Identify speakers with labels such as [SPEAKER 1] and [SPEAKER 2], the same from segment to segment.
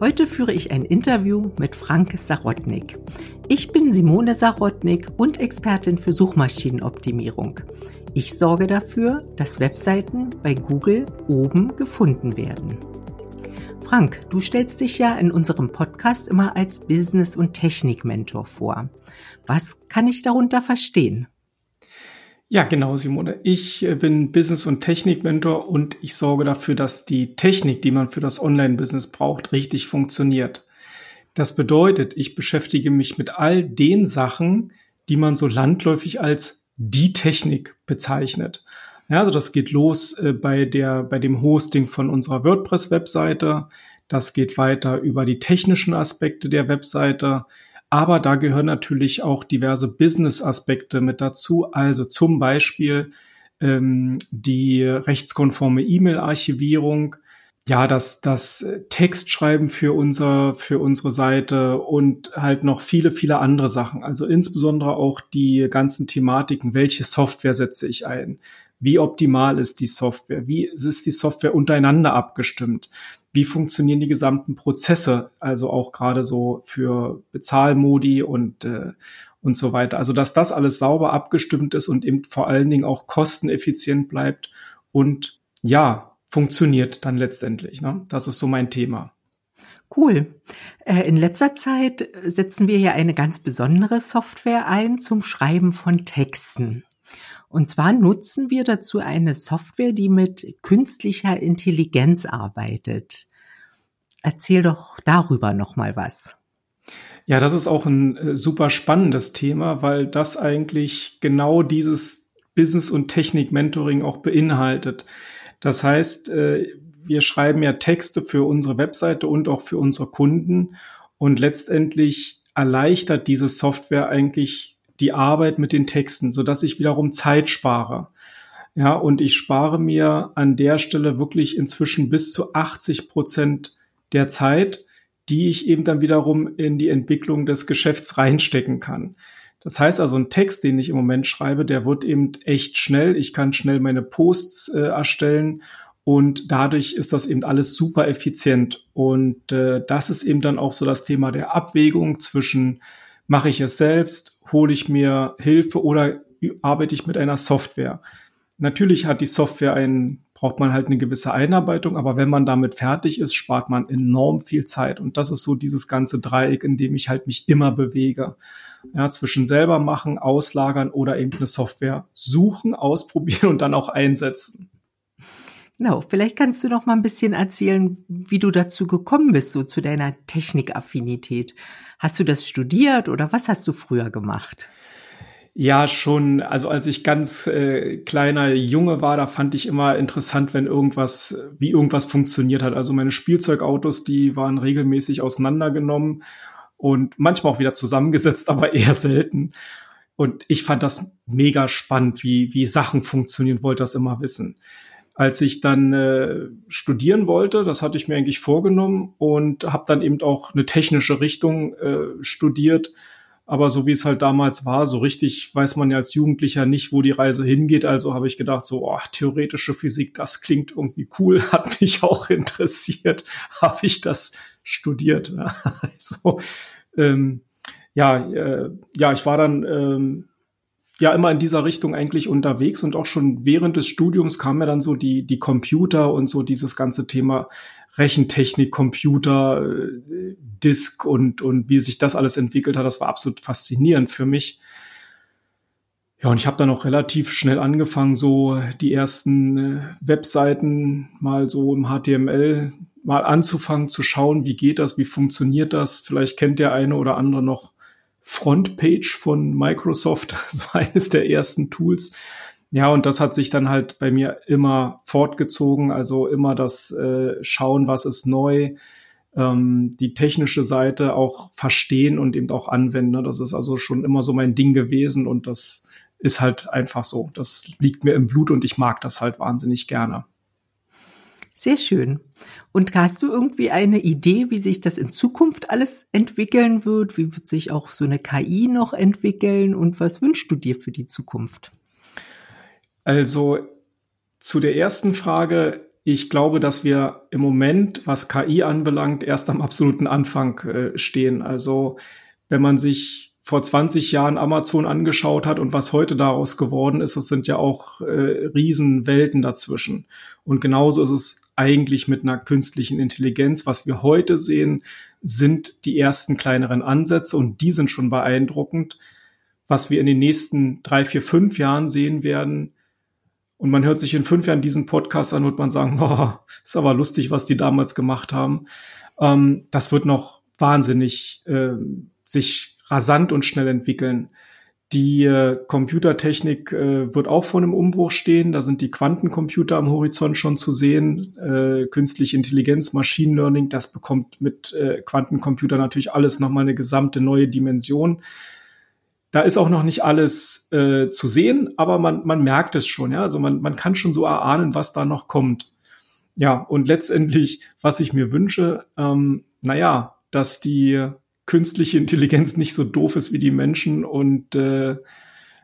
[SPEAKER 1] Heute führe ich ein Interview mit Frank Sarotnik. Ich bin Simone Sarotnik und Expertin für Suchmaschinenoptimierung. Ich sorge dafür, dass Webseiten bei Google oben gefunden werden. Frank, du stellst dich ja in unserem Podcast immer als Business- und Technik-Mentor vor. Was kann ich darunter verstehen?
[SPEAKER 2] Ja, genau, Simone. Ich äh, bin Business- und Technik-Mentor und ich sorge dafür, dass die Technik, die man für das Online-Business braucht, richtig funktioniert. Das bedeutet, ich beschäftige mich mit all den Sachen, die man so landläufig als die Technik bezeichnet. Ja, also das geht los äh, bei der, bei dem Hosting von unserer WordPress-Webseite. Das geht weiter über die technischen Aspekte der Webseite. Aber da gehören natürlich auch diverse Business-Aspekte mit dazu. Also zum Beispiel ähm, die rechtskonforme E-Mail-Archivierung, ja, das, das Textschreiben für unser, für unsere Seite und halt noch viele, viele andere Sachen. Also insbesondere auch die ganzen Thematiken. Welche Software setze ich ein? Wie optimal ist die Software? Wie ist die Software untereinander abgestimmt? Wie funktionieren die gesamten Prozesse? Also auch gerade so für Bezahlmodi und, äh, und so weiter. Also dass das alles sauber abgestimmt ist und eben vor allen Dingen auch kosteneffizient bleibt und ja, funktioniert dann letztendlich. Ne? Das ist so mein Thema.
[SPEAKER 1] Cool. Äh, in letzter Zeit setzen wir hier eine ganz besondere Software ein zum Schreiben von Texten. Und zwar nutzen wir dazu eine Software, die mit künstlicher Intelligenz arbeitet. Erzähl doch darüber noch mal was.
[SPEAKER 2] Ja, das ist auch ein äh, super spannendes Thema, weil das eigentlich genau dieses Business- und Technik-Mentoring auch beinhaltet. Das heißt, äh, wir schreiben ja Texte für unsere Webseite und auch für unsere Kunden und letztendlich erleichtert diese Software eigentlich die Arbeit mit den Texten, so dass ich wiederum Zeit spare. Ja, und ich spare mir an der Stelle wirklich inzwischen bis zu 80 Prozent der Zeit, die ich eben dann wiederum in die Entwicklung des Geschäfts reinstecken kann. Das heißt also, ein Text, den ich im Moment schreibe, der wird eben echt schnell. Ich kann schnell meine Posts äh, erstellen und dadurch ist das eben alles super effizient. Und äh, das ist eben dann auch so das Thema der Abwägung zwischen mache ich es selbst, hole ich mir Hilfe oder arbeite ich mit einer Software. Natürlich hat die Software ein, braucht man halt eine gewisse Einarbeitung, aber wenn man damit fertig ist, spart man enorm viel Zeit. Und das ist so dieses ganze Dreieck, in dem ich halt mich immer bewege. Ja, zwischen selber machen, auslagern oder eben eine Software suchen, ausprobieren und dann auch einsetzen.
[SPEAKER 1] Genau, vielleicht kannst du noch mal ein bisschen erzählen, wie du dazu gekommen bist, so zu deiner Technikaffinität. Hast du das studiert oder was hast du früher gemacht?
[SPEAKER 2] Ja, schon. Also als ich ganz äh, kleiner Junge war, da fand ich immer interessant, wenn irgendwas, wie irgendwas funktioniert hat. Also meine Spielzeugautos, die waren regelmäßig auseinandergenommen und manchmal auch wieder zusammengesetzt, aber eher selten. Und ich fand das mega spannend, wie, wie Sachen funktionieren, wollte das immer wissen als ich dann äh, studieren wollte, das hatte ich mir eigentlich vorgenommen und habe dann eben auch eine technische Richtung äh, studiert. Aber so wie es halt damals war, so richtig weiß man ja als Jugendlicher nicht, wo die Reise hingeht. Also habe ich gedacht, so oh, theoretische Physik, das klingt irgendwie cool, hat mich auch interessiert, habe ich das studiert. also ähm, ja, äh, ja, ich war dann ähm, ja immer in dieser Richtung eigentlich unterwegs und auch schon während des Studiums kam mir dann so die, die Computer und so dieses ganze Thema Rechentechnik, Computer, äh, Disk und, und wie sich das alles entwickelt hat. Das war absolut faszinierend für mich. Ja, und ich habe dann auch relativ schnell angefangen, so die ersten äh, Webseiten mal so im HTML mal anzufangen zu schauen, wie geht das, wie funktioniert das. Vielleicht kennt der eine oder andere noch Frontpage von Microsoft, so eines der ersten Tools. Ja, und das hat sich dann halt bei mir immer fortgezogen, also immer das äh, Schauen, was ist neu, ähm, die technische Seite auch verstehen und eben auch anwenden. Das ist also schon immer so mein Ding gewesen und das ist halt einfach so. Das liegt mir im Blut und ich mag das halt wahnsinnig gerne.
[SPEAKER 1] Sehr schön. Und hast du irgendwie eine Idee, wie sich das in Zukunft alles entwickeln wird? Wie wird sich auch so eine KI noch entwickeln? Und was wünschst du dir für die Zukunft?
[SPEAKER 2] Also zu der ersten Frage, ich glaube, dass wir im Moment, was KI anbelangt, erst am absoluten Anfang äh, stehen. Also wenn man sich vor 20 Jahren Amazon angeschaut hat und was heute daraus geworden ist, das sind ja auch äh, Riesenwelten dazwischen. Und genauso ist es eigentlich mit einer künstlichen Intelligenz. Was wir heute sehen, sind die ersten kleineren Ansätze und die sind schon beeindruckend. Was wir in den nächsten drei, vier, fünf Jahren sehen werden, und man hört sich in fünf Jahren diesen Podcast an, wird man sagen, boah, ist aber lustig, was die damals gemacht haben. Ähm, das wird noch wahnsinnig äh, sich rasant und schnell entwickeln. Die äh, Computertechnik äh, wird auch vor einem Umbruch stehen. Da sind die Quantencomputer am Horizont schon zu sehen. Äh, künstliche Intelligenz, Machine Learning, das bekommt mit äh, Quantencomputer natürlich alles nochmal eine gesamte neue Dimension. Da ist auch noch nicht alles äh, zu sehen, aber man, man merkt es schon. Ja? Also man, man kann schon so erahnen, was da noch kommt. Ja, und letztendlich, was ich mir wünsche, ähm, naja, dass die künstliche Intelligenz nicht so doof ist wie die Menschen und äh,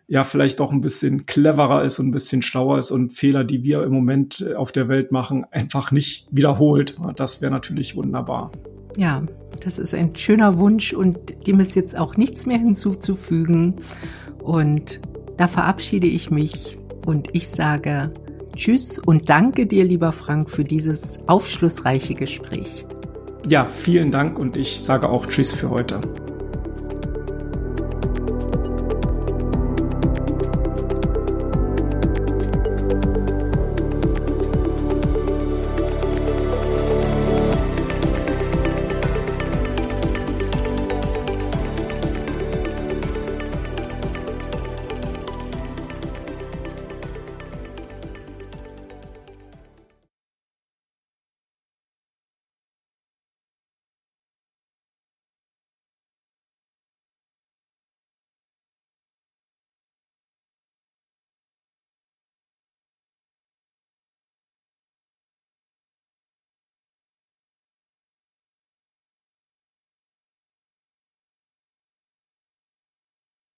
[SPEAKER 2] ja, vielleicht auch ein bisschen cleverer ist und ein bisschen schlauer ist und Fehler, die wir im Moment auf der Welt machen, einfach nicht wiederholt. Das wäre natürlich wunderbar.
[SPEAKER 1] Ja, das ist ein schöner Wunsch und dem ist jetzt auch nichts mehr hinzuzufügen. Und da verabschiede ich mich und ich sage Tschüss und danke dir, lieber Frank, für dieses aufschlussreiche Gespräch.
[SPEAKER 2] Ja, vielen Dank und ich sage auch Tschüss für heute.